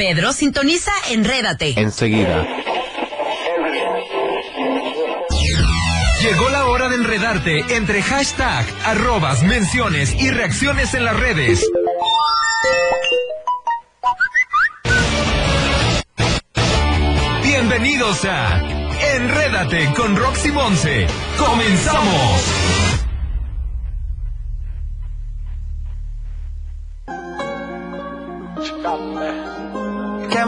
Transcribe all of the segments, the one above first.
Pedro, sintoniza Enrédate. Enseguida. Llegó la hora de enredarte entre hashtag, arrobas, menciones y reacciones en las redes. Bienvenidos a Enrédate con Roxy Monse. ¡Comenzamos!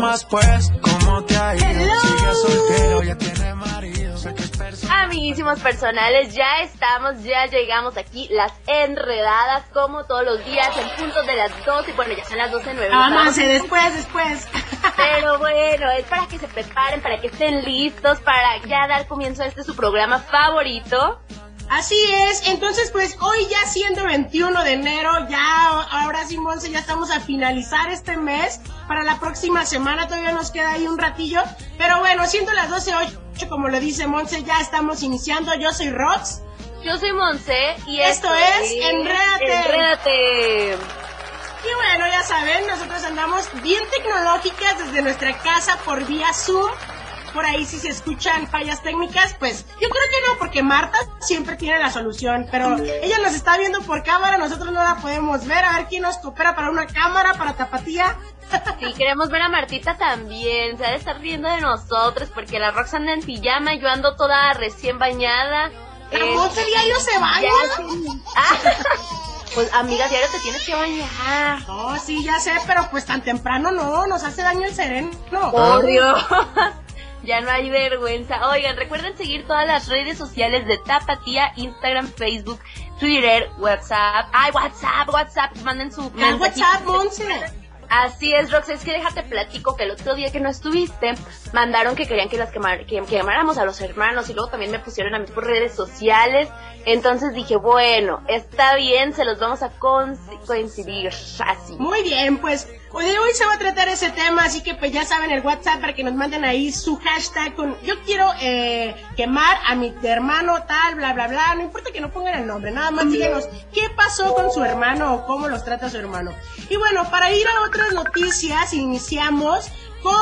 ¿Qué más pues? ¿Cómo te ha ido? Sigue soltero, ya tiene marido. Sé que es persona. Amiguísimos personales, ya estamos, ya llegamos aquí, las enredadas, como todos los días, en punto de las 12, bueno, ya son las 12 nueve. Ah, Monse, después, después. Pero bueno, es para que se preparen, para que estén listos, para ya dar comienzo a este su programa favorito. Así es, entonces pues hoy ya siendo 21 de enero, ya ahora sí Monse, ya estamos a finalizar este mes. Para la próxima semana todavía nos queda ahí un ratillo. Pero bueno, siendo las 12.08, como lo dice Monse, ya estamos iniciando. Yo soy Rox. Yo soy Monse y Esto es Enrédate. Enrédate. Y bueno, ya saben, nosotros andamos bien tecnológicas desde nuestra casa por vía Zoom. Por ahí si se escuchan fallas técnicas, pues yo creo que no, porque Marta siempre tiene la solución, pero ella nos está viendo por cámara, nosotros no la podemos ver, a ver quién nos coopera para una cámara, para tapatía. Sí, queremos ver a Martita también, se ha de estar riendo de nosotros, porque la Rox anda en pijama, yo ando toda recién bañada. Monse diario se baña. Ah, pues amiga, diario te tienes que bañar. No, sí, ya sé, pero pues tan temprano no, nos hace daño el sereno. Por Dios. Ya no hay vergüenza. Oigan, recuerden seguir todas las redes sociales de Tapatía, Instagram, Facebook, Twitter, WhatsApp. Ay, WhatsApp, WhatsApp. Manden su Al mensajito. WhatsApp, Monse. Así es, Rox, es que déjate platico que el otro día que no estuviste, mandaron que querían que las quemar, que quemáramos a los hermanos y luego también me pusieron a mí por redes sociales. Entonces dije, bueno, está bien, se los vamos a coincidir así. Muy bien, pues hoy de hoy se va a tratar ese tema, así que pues ya saben el WhatsApp para que nos manden ahí su hashtag con yo quiero eh, quemar a mi hermano tal, bla, bla, bla, no importa que no pongan el nombre, nada más díganos qué pasó con su hermano o cómo los trata su hermano. Y bueno, para ir a otras noticias, iniciamos con,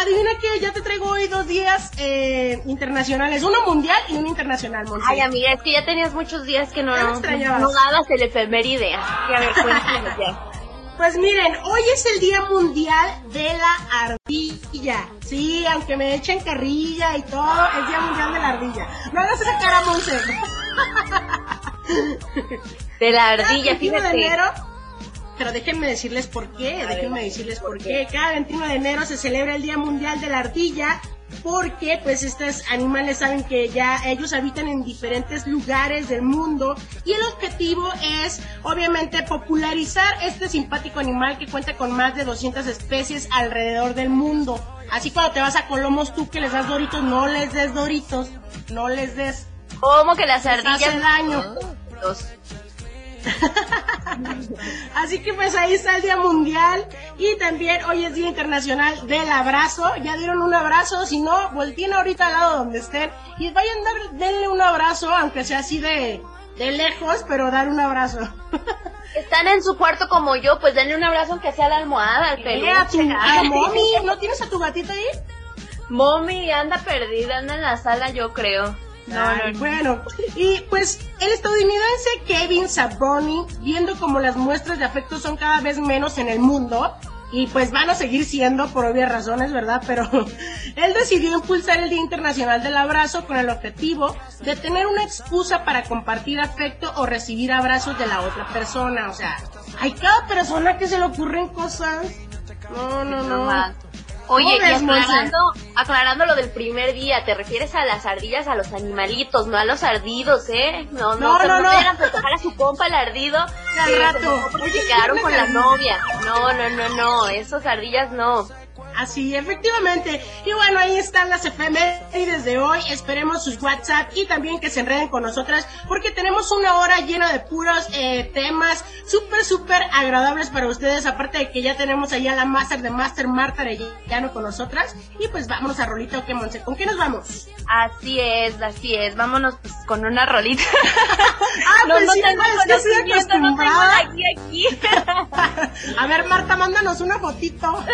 adivina que ya te traigo hoy dos días eh, internacionales, uno mundial y uno internacional, Monse. Ay, amiga, es que ya tenías muchos días que no, no, extrañabas. dabas el efeméride. Así que a ver, cuéntame ya. Pues miren, hoy es el Día Mundial de la Ardilla. Sí, aunque me echen carrilla y todo, es Día Mundial de la Ardilla. No hagas esa cara, Monse. De la ardilla, Cada 21 de enero, pero déjenme decirles por qué, déjenme decirles por qué. Cada 21 de enero se celebra el Día Mundial de la Ardilla porque pues estos animales saben que ya ellos habitan en diferentes lugares del mundo y el objetivo es obviamente popularizar este simpático animal que cuenta con más de 200 especies alrededor del mundo. Así cuando te vas a Colomos tú que les das doritos, no les des doritos, no les des. ¿Cómo que las ardillas? hace daño. Los- Así que pues ahí está el Día Mundial y también hoy es Día Internacional del Abrazo. Ya dieron un abrazo, si no, volteen ahorita al lado donde estén y vayan a denle un abrazo, aunque sea así de, de lejos, pero dar un abrazo. Están en su cuarto como yo, pues denle un abrazo aunque sea a la almohada, al a tu peluche. a mommy, ¿no tienes a tu gatita ahí? Mommy anda perdida, anda en la sala, yo creo. No, Ay, no, no. Bueno, y pues el estadounidense Kevin Sabroni, viendo como las muestras de afecto son cada vez menos en el mundo, y pues van a seguir siendo por obvias razones, ¿verdad? Pero él decidió impulsar el Día Internacional del Abrazo con el objetivo de tener una excusa para compartir afecto o recibir abrazos de la otra persona. O sea, hay cada persona que se le ocurren cosas. No, no, No. Oye, ¿Cómo y aclarando, aclarando lo del primer día, te refieres a las ardillas, a los animalitos, no a los ardidos, ¿eh? No, no, No, no, no, vayan a su compa el ardido. Al rato. Porque quedaron ¿qué con la novia. No, no, no, no, esos ardillas no. Así, efectivamente. Y bueno, ahí están las efemérides de hoy. Esperemos sus WhatsApp y también que se enreden con nosotras porque tenemos una hora llena de puros eh, temas súper, súper agradables para ustedes. Aparte de que ya tenemos allá la Master de Master Marta Arellano con nosotras. Y pues vámonos a Rolita Monse. ¿Con qué nos vamos? Así es, así es. Vámonos pues, con una rolita. Ah, no, pues no sí, tengo que conocimiento, no tengo acostumbrada. aquí, aquí. A ver, Marta, mándanos una fotito.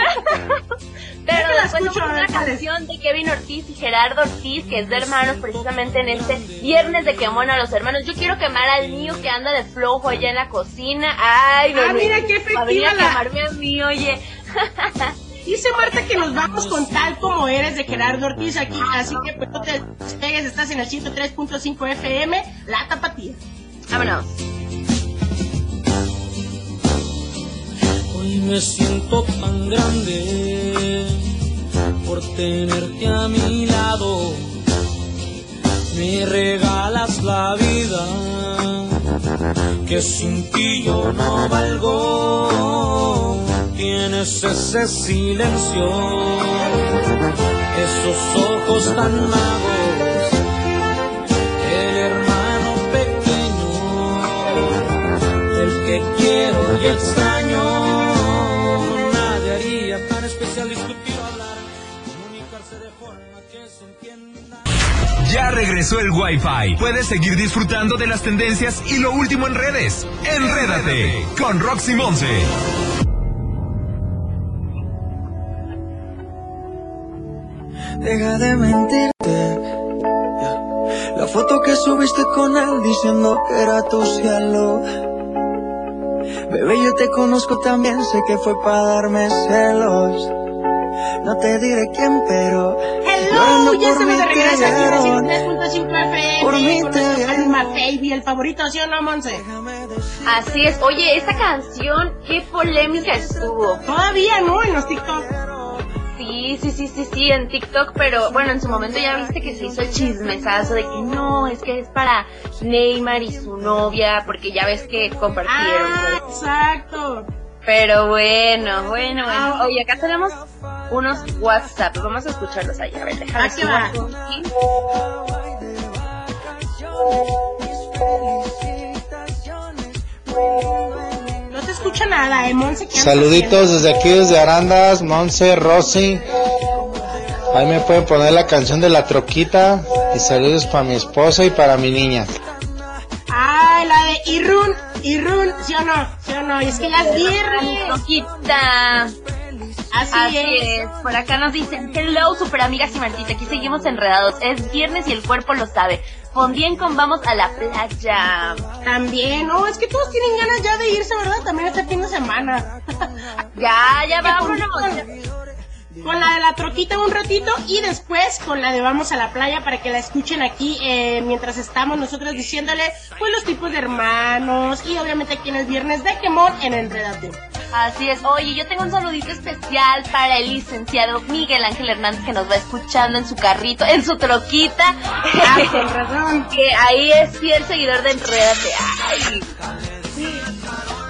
Bueno, escucho, pues a una canción de Kevin Ortiz y Gerardo Ortiz, que es de hermanos, precisamente en este viernes de quemón a los hermanos. Yo quiero quemar al mío que anda de flojo allá en la cocina. Ay, Ah, bebé, mira qué efectiva la- quemarme a mí, oye. Dice Marta que nos vamos con tal como eres de Gerardo Ortiz aquí, así que pues no te despegues, estás en el 103.5 FM, La Tapatía. Vámonos. Hoy me siento tan grande por tenerte a mi lado. Me regalas la vida que sin ti yo no valgo. Tienes ese silencio, esos ojos tan magos, el hermano pequeño el que quiero y extraño. Ya regresó el Wi-Fi. Puedes seguir disfrutando de las tendencias y lo último en redes. Enrédate con Roxy Monse. Deja de mentirte. La foto que subiste con él diciendo que era tu cielo. Bebé, yo te conozco también, sé que fue para darme celos. No te diré quién, pero. Hello, ya estamos de regreso aquí en vieron. el 103.5 FM Por mí con te. Alma Baby, el favorito, ¿sí o no, Monse? Déjame decir. Así es. Oye, esta canción, qué polémica estuvo. Todavía, ¿no? En los TikTok. Sí, sí, sí, sí, sí, en TikTok, pero bueno, en su momento ya viste que se hizo el chismesazo de que no, es que es para Neymar y su novia, porque ya ves que compartieron. Ah, pues. exacto. Pero bueno, bueno, bueno. Ah. Oye, acá tenemos unos WhatsApp, vamos a escucharlos ahí. A ver, déjame Aquí va. No se escucha nada, ¿eh, Monse? ¿Qué andas Saluditos desde aquí, desde Arandas, Monse, Rosy. Ahí me pueden poner la canción de la troquita. Y saludos para mi esposa y para mi niña. Ah, la de Irun, Irun, ¿sí o no? ¿Sí o no? Y es que ya es viernes. Loquita. Así, Así es. es. Por acá nos dicen, hello, super amigas y Martita, aquí seguimos enredados. Es viernes y el cuerpo lo sabe. Fondien con vamos a la playa. También, no, es que todos tienen ganas ya de irse, ¿verdad? También este fin de semana. Ya, ya vámonos. con- Con la de la troquita un ratito y después con la de vamos a la playa para que la escuchen aquí eh, mientras estamos nosotros diciéndole pues los tipos de hermanos y obviamente aquí en el viernes de quemón en Enredate. Así es. Oye, yo tengo un saludito especial para el licenciado Miguel Ángel Hernández que nos va escuchando en su carrito, en su troquita. Ah, con razón. que ahí es fiel seguidor de Enredate. Ay.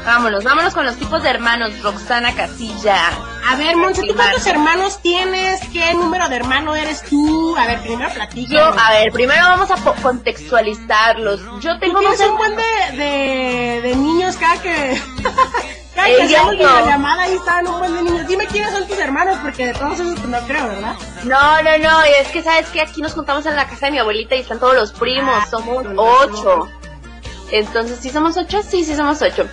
Vámonos, vámonos con los tipos de hermanos. Roxana Casilla. A ver, Monse, ¿tú cuántos hermanos tienes? ¿Qué número de hermano eres tú? A ver, primero platícanos. Yo, a ver, primero vamos a contextualizarlos. Yo Tú tengo tienes dos un buen de, de, de niños cada que... Ella hacemos no. llamada ahí estaban un buen de niños. Dime quiénes son tus hermanos, porque de todos esos no creo, ¿verdad? No, no, no, es que sabes que aquí nos juntamos en la casa de mi abuelita y están todos los primos, Ah, somos ocho. Entonces, ¿sí somos ocho? Sí, sí somos ocho.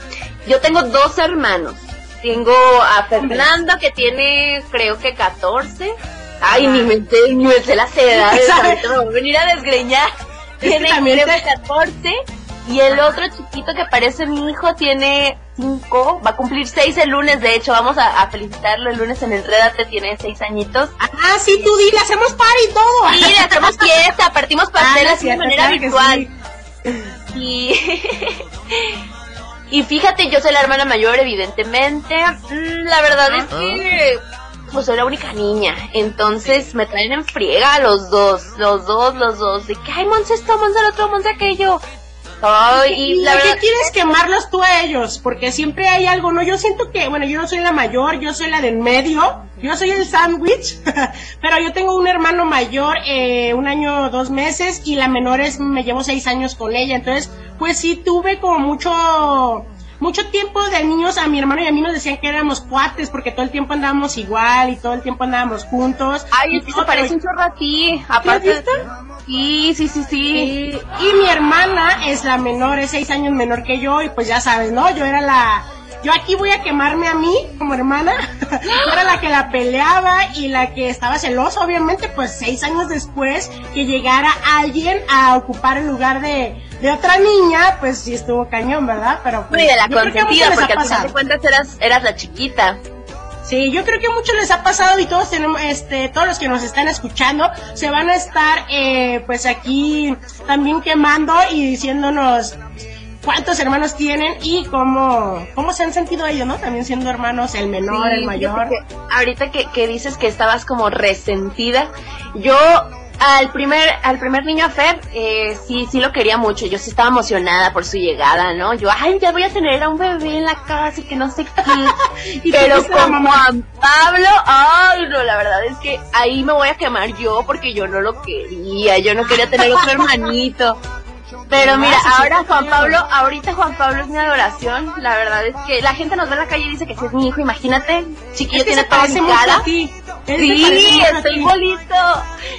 Yo tengo dos hermanos. Tengo a Fernando que tiene, creo que 14. Ay, ni me ni me sé las edades, me voy a venir a desgreñar. Tiene, también creo que 14. Y el otro chiquito que parece mi hijo tiene 5, va a cumplir 6 el lunes, de hecho, vamos a, a felicitarlo el lunes en el Redate, tiene 6 añitos. Ah, sí, tú dile, hacemos party y todo. Sí, le hacemos fiesta, partimos Ah, pasteles es de manera claro virtual. sí. Y, y fíjate, yo soy la hermana mayor, evidentemente. Mm, La verdad es que pues soy la única niña. Entonces me traen en friega los dos, los dos, los dos. De que, ay, Monse esto, Monse el otro, Monse aquello. Ay, y ¿Y la qué quieres quemarlos tú a ellos? Porque siempre hay algo, ¿no? Yo siento que, bueno, yo no soy la mayor, yo soy la del medio, yo soy el sándwich, pero yo tengo un hermano mayor, eh, un año, dos meses, y la menor es, me llevo seis años con ella, entonces, pues sí tuve como mucho, mucho tiempo de niños, a mi hermano y a mí nos decían que éramos cuates, porque todo el tiempo andábamos igual, y todo el tiempo andábamos juntos. ay, es que se parece un chorro a ti. Aparte, sí, sí, sí, sí. y, y mi hermana es la menor, es seis años menor que yo, y pues ya sabes, ¿no? Yo era la, yo aquí voy a quemarme a mí como hermana. Yo era la que la peleaba y la que estaba celosa, obviamente, pues seis años después que llegara alguien a ocupar el lugar de, de otra niña, pues sí estuvo cañón, ¿verdad? Pero pues, Muy de la consentida, porque al final de cuentas eras, eras la chiquita. Sí, yo creo que a muchos les ha pasado y todos tenemos, este, todos los que nos están escuchando se van a estar, eh, pues aquí también quemando y diciéndonos cuántos hermanos tienen y cómo, cómo se han sentido ellos, ¿no? También siendo hermanos, el menor, Sí, el mayor. que ahorita que, que dices que estabas como resentida, yo al primer, al primer niño a Fer, eh, sí, sí lo quería mucho, yo sí estaba emocionada por su llegada, ¿no? Yo, ay, ya voy a tener a un bebé en la casa y que no sé qué. Y Pero con mamá. Juan Pablo, ay, no, la verdad es que ahí me voy a quemar yo porque yo no lo quería, yo no quería tener otro hermanito. Pero mira, Gracias, ahora Juan. Pablo, ahorita Juan Pablo es mi adoración. La verdad es que la gente nos ve en la calle y dice que sí es mi hijo, imagínate. Chiquillo Es que tiene toda mi cara. Sí, estoy igualito.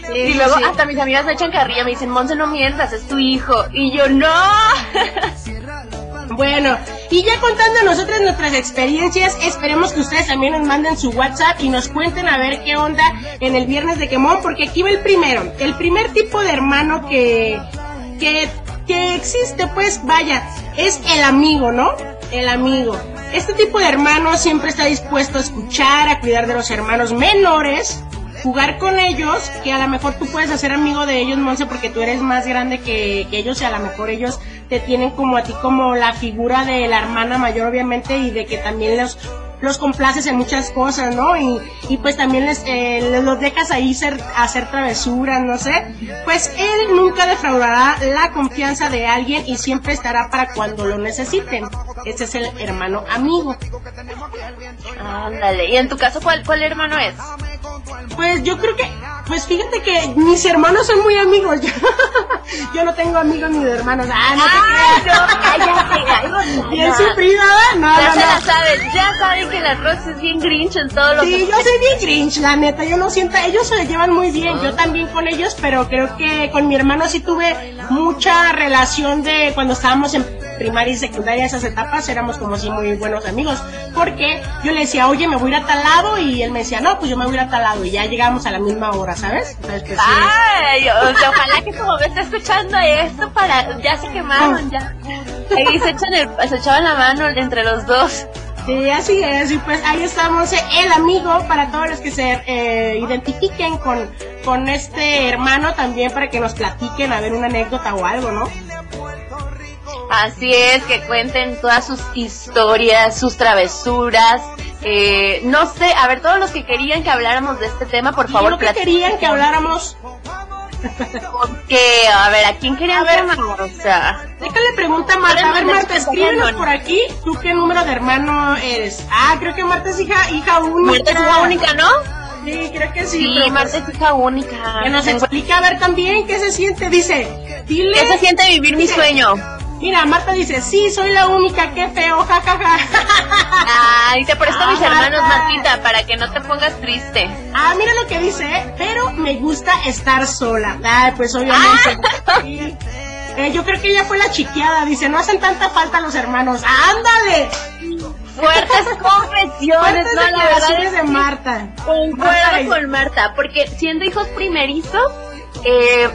Sí, y luego sí. hasta mis amigas me echan carrilla, me dicen, Monse, no mientas, es tu hijo. Y yo, no. Bueno, y ya contando nosotros nuestras experiencias, esperemos que ustedes también nos manden su WhatsApp y nos cuenten a ver qué onda en el viernes de quemón, porque aquí va el primero. El primer tipo de hermano que, que, que existe, pues vaya, es el amigo, ¿no? El amigo. Este tipo de hermano siempre está dispuesto a escuchar, a cuidar de los hermanos menores, jugar con ellos, que a lo mejor tú puedes hacer amigo de ellos, Monse, porque tú eres más grande que, que ellos y a lo mejor ellos te tienen como a ti como la figura de la hermana mayor, obviamente, y de que también los los complaces en muchas cosas, ¿no? Y, y pues también les, eh, les- los dejas ahí ser, hacer travesuras, no sé. Pues él nunca defraudará la confianza de alguien y siempre estará para cuando lo necesiten. Ese es el hermano amigo. Ándale. ¿Y en tu caso cuál, cuál hermano es? Pues yo creo que, pues fíjate que mis hermanos son muy amigos. Yo, yo no tengo amigos ni de hermanos. Ah, no Ay, te creas. no, cállate, ay, Bien sufrida, ¿verdad? No, Ya no, se la saben, ya saben que la Rosa es bien grinch en todo lo Sí, que... yo soy bien grinch, la neta, yo no siento, ellos se llevan muy bien, yo también con ellos, pero creo que con mi hermano sí tuve mucha relación de cuando estábamos en primaria y secundaria, esas etapas, éramos como si muy buenos amigos, porque yo le decía, oye, me voy a ir a tal lado, y él me decía, no, pues yo me voy a ir a tal lado, y ya llegamos a la misma hora, ¿sabes? Entonces, pues, sí. Ay, o sea, ojalá que tu mamá esté escuchando esto para... Ya se quemaron, ya. Ahí se, echan el, se echaban la mano entre los dos. Sí, así es, y pues ahí estamos, eh, el amigo para todos los que se eh, identifiquen con, con este hermano también para que nos platiquen, a ver una anécdota o algo, ¿no? Así es, que cuenten todas sus historias, sus travesuras. Eh, no sé, a ver, todos los que querían que habláramos de este tema, por favor, lo que querían que habláramos, Que, a ver, ¿a quién querían ver. que? O sea, déjale pregunta a Marta, a ver Marta, escríbenos por aquí, ¿tú qué número de hermano eres? Ah, creo que Marta es hija, hija única. Marta es hija única, ¿no? Sí, creo que sí. Sí, Marta es hija única. que nos explica a ver también qué se siente, dice, dile. ¿Qué se siente vivir mi sueño? Mira, Marta dice, sí, soy la única, qué feo, jajaja. Ay, te presto Ah, mis hermanos, Marta. Martita, para que no te pongas triste. Ah, mira lo que dice, ¿eh? pero me gusta estar sola. Ay, pues obviamente. Ah. Sí. Eh, yo creo que ella fue la chiqueada, dice, no hacen tanta falta los hermanos. ¡Ándale! Fuertes confesiones, Fuertes no, la verdad declaraciones es de Marta. Concuerdo con Marta, porque siendo hijos primerizos, eh,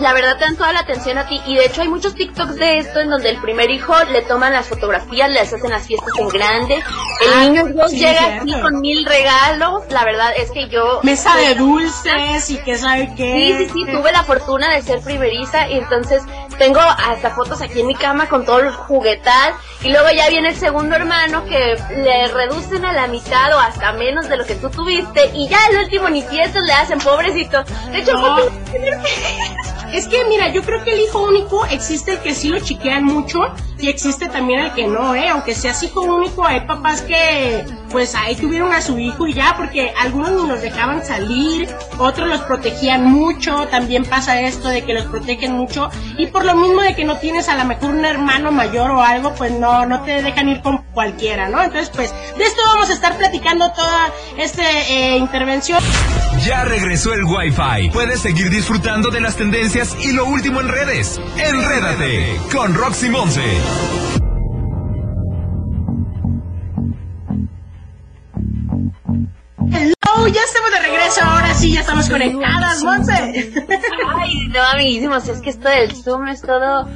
la verdad te dan toda la atención a ti. Y de hecho hay muchos TikToks de esto en donde el primer hijo le toman las fotografías, les hacen las fiestas en grande. El Ah, niño Dios sí, llega así con mil regalos. La verdad es que yo... Mesa de dulces y que sabe qué. Sí, sí, sí, tuve la fortuna de ser primeriza y entonces tengo hasta fotos aquí en mi cama con todo el juguetal y luego ya viene el segundo hermano que le reducen a la mitad o hasta menos de lo que tú tuviste y ya el último ni fiestas le hacen, pobrecito. De hecho, No. Es que mira, yo creo que el hijo único existe el que sí lo chiquean mucho y existe también el que no, ¿eh? Aunque seas hijo único, hay papás que pues ahí tuvieron a su hijo y ya, porque algunos ni los dejaban salir, otros los protegían mucho, también pasa esto de que los protegen mucho y por lo mismo de que no tienes a lo mejor un hermano mayor o algo, pues no, no te dejan ir con cualquiera, ¿no? Entonces pues de esto vamos a estar platicando toda esta eh, intervención. Ya regresó el Wi-Fi. Puedes seguir disfrutando de las tendencias y lo último en redes. Enrédate con Roxy Monse. Ya estamos de regreso, ahora sí, ya estamos conectadas, Monse. Ay, no, amiguísimos, es que esto del Zoom es todo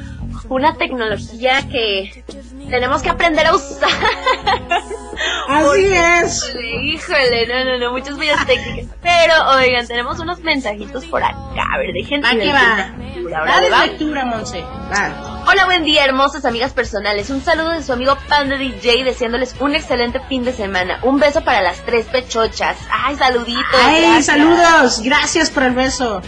una tecnología que tenemos que aprender a usar. Así es. Híjole, híjole, no, no, no, muchas bellas técnicas. Pero, oigan, tenemos unos mensajitos por acá. A ver, dejen Va que va. Ahora, ¿va? lectura, Monse. Hola, buen día, hermosas amigas personales. Un saludo de su amigo Panda DJ, deseándoles un excelente fin de semana. Un beso para las tres pechochas. Ay, saluditos. Ay, gracias. saludos. Gracias por el beso.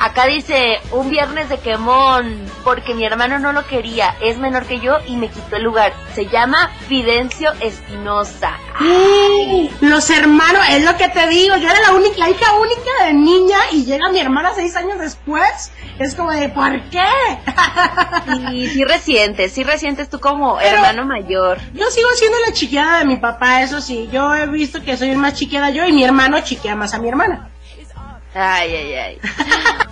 Acá dice, un viernes de quemón, porque mi hermano no lo quería, es menor que yo y me quitó el lugar. Se llama Fidencio Espinosa. Los hermanos, es lo que te digo, yo era la única, la hija única de niña y llega mi hermana seis años después. Es como de, ¿por qué? Y sí resientes, sí resientes tú como Pero- hermano mayor. Yo sigo siendo la chiqueada de mi papá, eso sí. Yo he visto que soy más chiqueada yo y mi hermano chiquea más a mi hermana. Ay, ay, ay.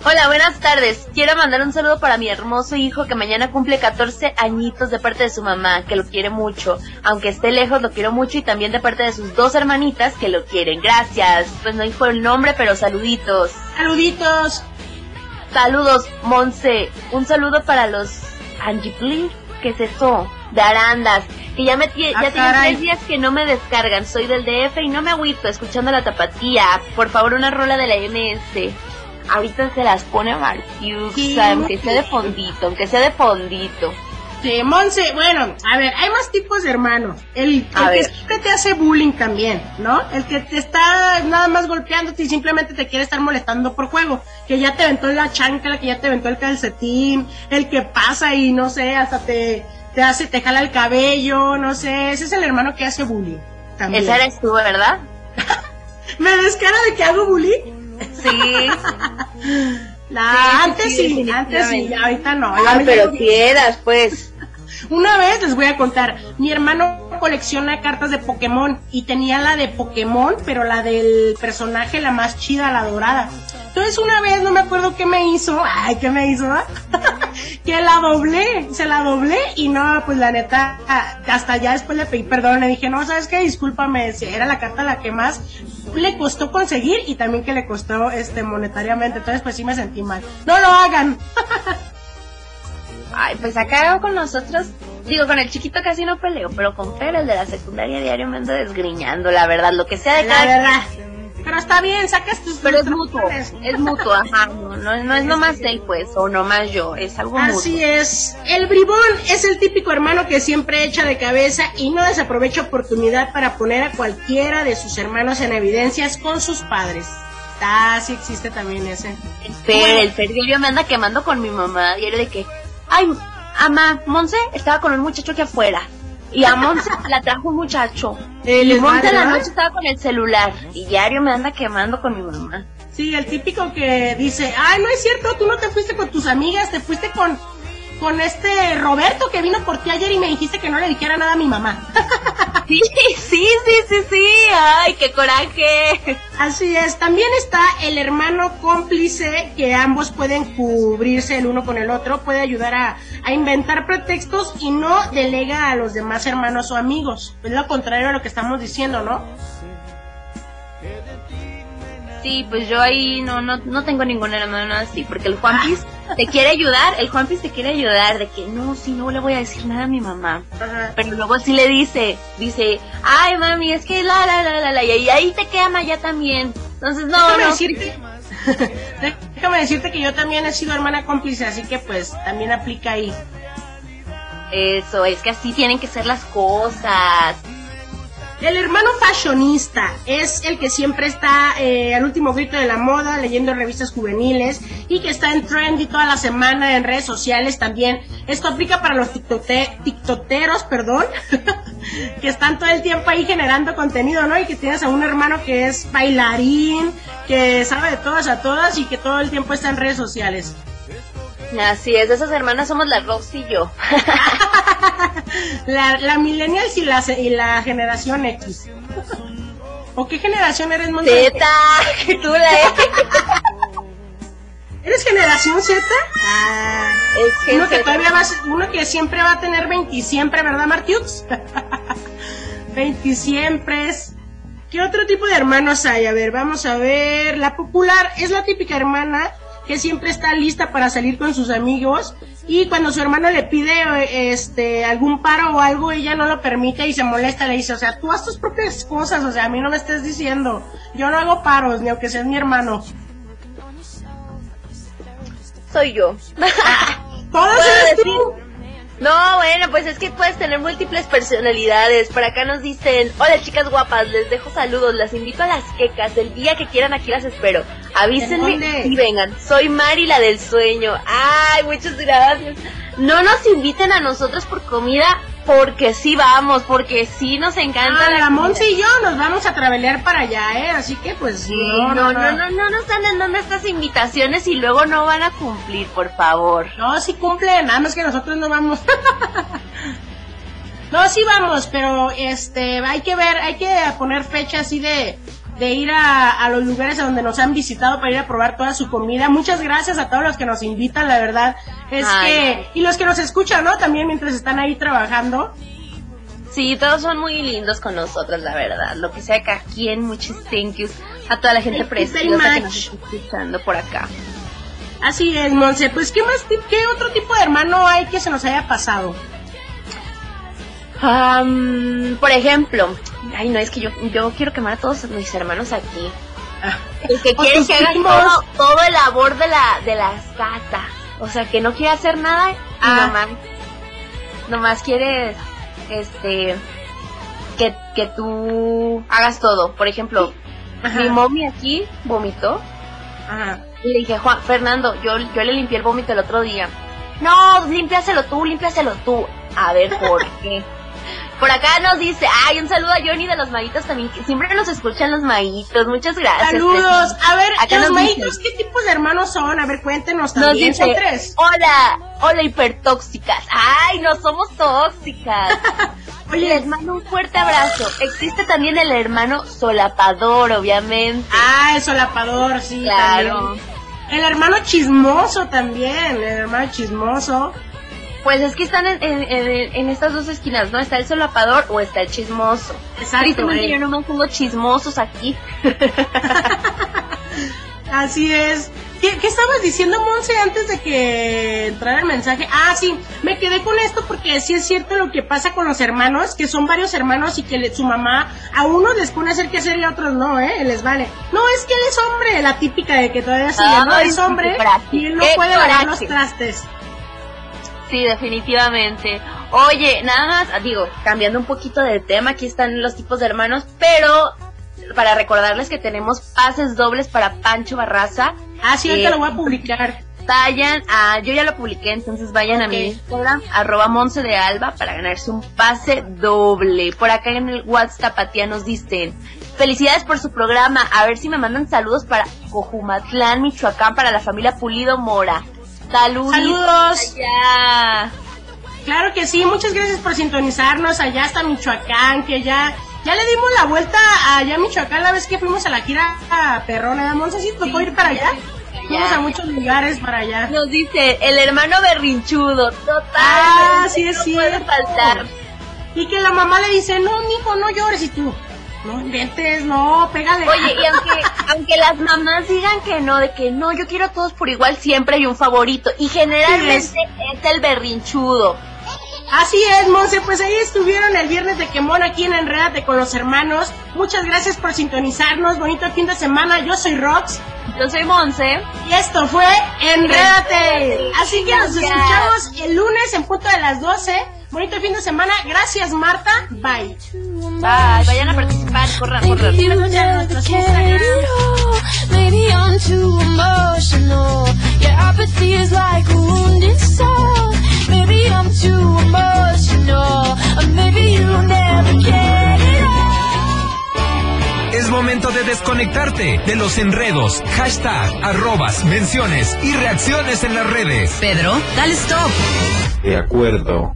Hola, buenas tardes. Quiero mandar un saludo para mi hermoso hijo que mañana cumple 14 añitos de parte de su mamá, que lo quiere mucho. Aunque esté lejos, lo quiero mucho y también de parte de sus dos hermanitas que lo quieren. Gracias. Pues no dijo el nombre, pero saluditos. Saluditos. Saludos, Monse. Un saludo para los Angipli. ¿Qué es eso? De Arandas. Que ya me Ah, ya caray. tres días que no me descargan. Soy del DF y no me agüito escuchando la tapatía. Por favor, una rola de la MS. Ahorita se las pone Martiux, Sí, aunque sea de fondito, aunque sea de fondito. Sí, Monse, bueno, a ver, hay más tipos de hermanos. El, el que siempre te hace bullying también, ¿no? El que te está nada más golpeándote y simplemente te quiere estar molestando por juego. Que ya te aventó la chancla, que ya te aventó el calcetín, el que pasa y no sé, hasta te, te hace, te jala el cabello, no sé. Ese es el hermano que hace bullying. También. Esa eres tú, ¿verdad? ¿Me descara de que hago bullying? Sí. La, Sí, antes sí, sí, antes sí, ahorita no. Ah, pero dijo- si eras, pues. Una vez les voy a contar, mi hermano colecciona cartas de Pokémon y tenía la de Pokémon, pero la del personaje la más chida, la dorada. Entonces una vez, no me acuerdo qué me hizo, ay, ¿qué me hizo? que la doblé, se la doblé y no, pues la neta, hasta ya después le pedí perdón, le dije, no, ¿sabes qué? Discúlpame, era la carta la que más le costó conseguir y también que le costó este monetariamente, entonces pues sí me sentí mal. No lo hagan. Ay, pues acá con nosotros, digo, con el chiquito casi no peleo, pero con Fer, el de la secundaria diario me ando desgriñando, la verdad, lo que sea de La cada verdad. Pero está bien, sacas tus Pero es mutuo, es mutuo, ajá, no, no, no es nomás él, pues, o nomás yo, es algo Así mutuo. es. El bribón es el típico hermano que siempre echa de cabeza y no desaprovecha oportunidad para poner a cualquiera de sus hermanos en evidencias con sus padres. Ah, sí existe también ese. El Fer, el Fer diario me anda quemando con mi mamá, diario de que, ay, ama, Monse estaba con un muchacho aquí afuera, y a Monse la trajo un muchacho, El y Monse la noche estaba con el celular, y diario me anda quemando con mi mamá. Sí, el típico que dice, ay, no es cierto, tú no te fuiste con tus amigas, te fuiste con, con este Roberto que vino por ti ayer y me dijiste que no le dijera nada a mi mamá. Sí, sí, sí, sí, sí, ay, qué coraje. Así es, también está el hermano cómplice que ambos pueden cubrirse el uno con el otro, puede ayudar a, a inventar pretextos y no delega a los demás hermanos o amigos. Es lo contrario a lo que estamos diciendo, ¿no? Sí, pues yo ahí no, no, no tengo ningún hermano así, porque el Juanpis te quiere ayudar, el Juanpis te quiere ayudar, de que no, si no le voy a decir nada a mi mamá. Ajá. Pero luego sí le dice, dice, ay mami, es que la, la, la, la, la, y ahí te quema ya también. Entonces, no, Déjame no. decirte, déjame decirte que yo también he sido hermana cómplice, así que pues también aplica ahí. Eso, es que así tienen que ser las cosas. El hermano fashionista es el que siempre está eh, al último grito de la moda, leyendo revistas juveniles y que está en trendy toda la semana en redes sociales también. Esto aplica para los tiktote- tiktoteros, perdón, que están todo el tiempo ahí generando contenido, ¿no? Y que tienes a un hermano que es bailarín, que sabe de todas a todas y que todo el tiempo está en redes sociales. Así es, esas hermanas somos la Roxy y yo. La, la millennials y la, y la generación X. ¿O qué generación eres? Teta, que tú la eres. ¿Eres generación Z? Ah, Es que uno que todavía va uno que siempre va a tener 20 siempre, ¿verdad, Martiux? 20 siempre. ¿Qué otro tipo de hermanos hay? A ver, vamos a ver. La popular es la típica hermana que siempre está lista para salir con sus amigos y cuando su hermano le pide eh, este algún paro o algo ella no lo permite y se molesta le dice o sea tú haz tus propias cosas o sea a mí no me estés diciendo yo no hago paros ni aunque seas mi hermano Soy yo. todos Puedo eres tú No, bueno, pues es que puedes tener múltiples personalidades. Por acá nos dicen, hola chicas guapas, les dejo saludos, las invito a las quecas, el día que quieran aquí las espero. Avísenme y vengan. Soy Mari, la del sueño. Ay, muchas gracias. No nos inviten a nosotros por comida, porque sí vamos, porque sí nos encanta Ah, la la. Monse y yo nos vamos a travelear para allá, ¿eh? Así que pues Sí, no, no, no, no, no nos están dando estas invitaciones y luego no van a cumplir, por favor. No, sí cumplen, nada más que nosotros no vamos. no, sí vamos, pero este, hay que ver, hay que poner fecha así de, de ir a, a los lugares a donde nos han visitado para ir a probar toda su comida. Muchas gracias a todos los que nos invitan, la verdad. Es Ay, que, y los que nos escuchan, ¿no? También mientras están ahí trabajando. Sí, todos son muy lindos con nosotros, la verdad. Lo que sea cada quien, muchos thank yous a toda la gente Thank preciosa que nos está escuchando por acá. Así es, Monse. Pues, ¿qué más, qué otro tipo de hermano hay que se nos haya pasado? Am, por ejemplo, ay no, es que yo, yo quiero quemar a todos mis hermanos aquí. Ah, El que O quiere que haga todo, todo el labor de la, de la casa. O sea, que no quiere hacer nada y Ah. nomás, nomás quiere, este, que, que tú hagas todo. Por ejemplo, Ajá. mi mommy aquí vomitó Ajá. y le dije, Juan, Fernando, yo, yo le limpié el vómito el otro día. No, límpiaselo tú, límpiaselo tú. A ver, ¿por qué? Por acá nos dice, ay, un saludo a Johnny de los Maguitos también, que siempre nos escuchan los Maguitos. Muchas gracias. Saludos. A ver, Acá los nos maítos, ¿qué tipos de hermanos son? A ver, cuéntenos Nos también. dice, Son tres. hola, hola hipertóxicas. Ay, no somos tóxicas. Oye, Les mando un fuerte abrazo. Existe también el hermano solapador, obviamente. Ah, el solapador, sí. Claro. también. El hermano chismoso también, el hermano chismoso. Pues es que están en, en- en- en estas dos esquinas, ¿no? Está el solapador o está el chismoso. Exacto. Tristemente eh. yo no me pongo chismosos aquí. Así es. ¿Qué, qué estabas diciendo, Monse, antes de que entrara el mensaje? Ah, sí, me quedé con esto porque sí es cierto lo que pasa con los hermanos, que son varios hermanos y que le- su mamá a unos les pone a hacer que hacer y a otros no, ¿eh? Les vale. No, es que él es hombre, la típica de que todavía sigue, ¿no? Es hombre qué y él no qué puede lavar los trastes. Sí, definitivamente. Oye, nada más, ah, digo, cambiando un poquito de tema, aquí están los tipos de hermanos, pero para recordarles que tenemos pases dobles para Pancho Barraza. Ah, sí, ahorita Eh, lo voy a publicar. Vayan a, yo ya lo publiqué, entonces vayan a mi. Instagram, arroba Monse de Alba, para ganarse un pase doble. Por acá en el WhatsApp Tapatía nos dicen, felicidades por su programa, a ver si me mandan saludos para Cojumatlán, Michoacán, para la familia Pulido Mora. Saludos. Saludos. allá. Claro que sí, muchas gracias por sintonizarnos allá hasta Michoacán, que ya ya le dimos la vuelta allá a Michoacán la vez que fuimos a la gira a Perrona, ¿no? sé si tocó ir para allá. Fuimos a muchos lugares para allá. Nos dice, el hermano berrinchudo, total. Ah, sí es no puede faltar. Y que la mamá le dice, no, mijo, no llores y tú. No inventes, no, pégale. Oye, y aunque, aunque las mamás digan que no, de que no, yo quiero a todos por igual, siempre hay un favorito. Y generalmente es el berrinchudo. Así es, Monse, pues ahí estuvieron el viernes de Quemón aquí en Enrédate con los hermanos. Muchas gracias por sintonizarnos, bonito fin de semana. Yo soy Rox Yo soy Monse. y esto fue Enrédate. Así que nos escuchamos el lunes en punto de las 12. Bonito fin de semana. Gracias, Marta. Bye. Bye, vayan a participar, corran, corran. Maybe I'm too emotional. Your apathy is like a wounded soul. Maybe I'm too emotional. Or maybe you never cared at all. Es momento de desconectarte de los enredos, hashtag, arrobas, menciones y reacciones en las redes. Pedro, dale stop. De acuerdo.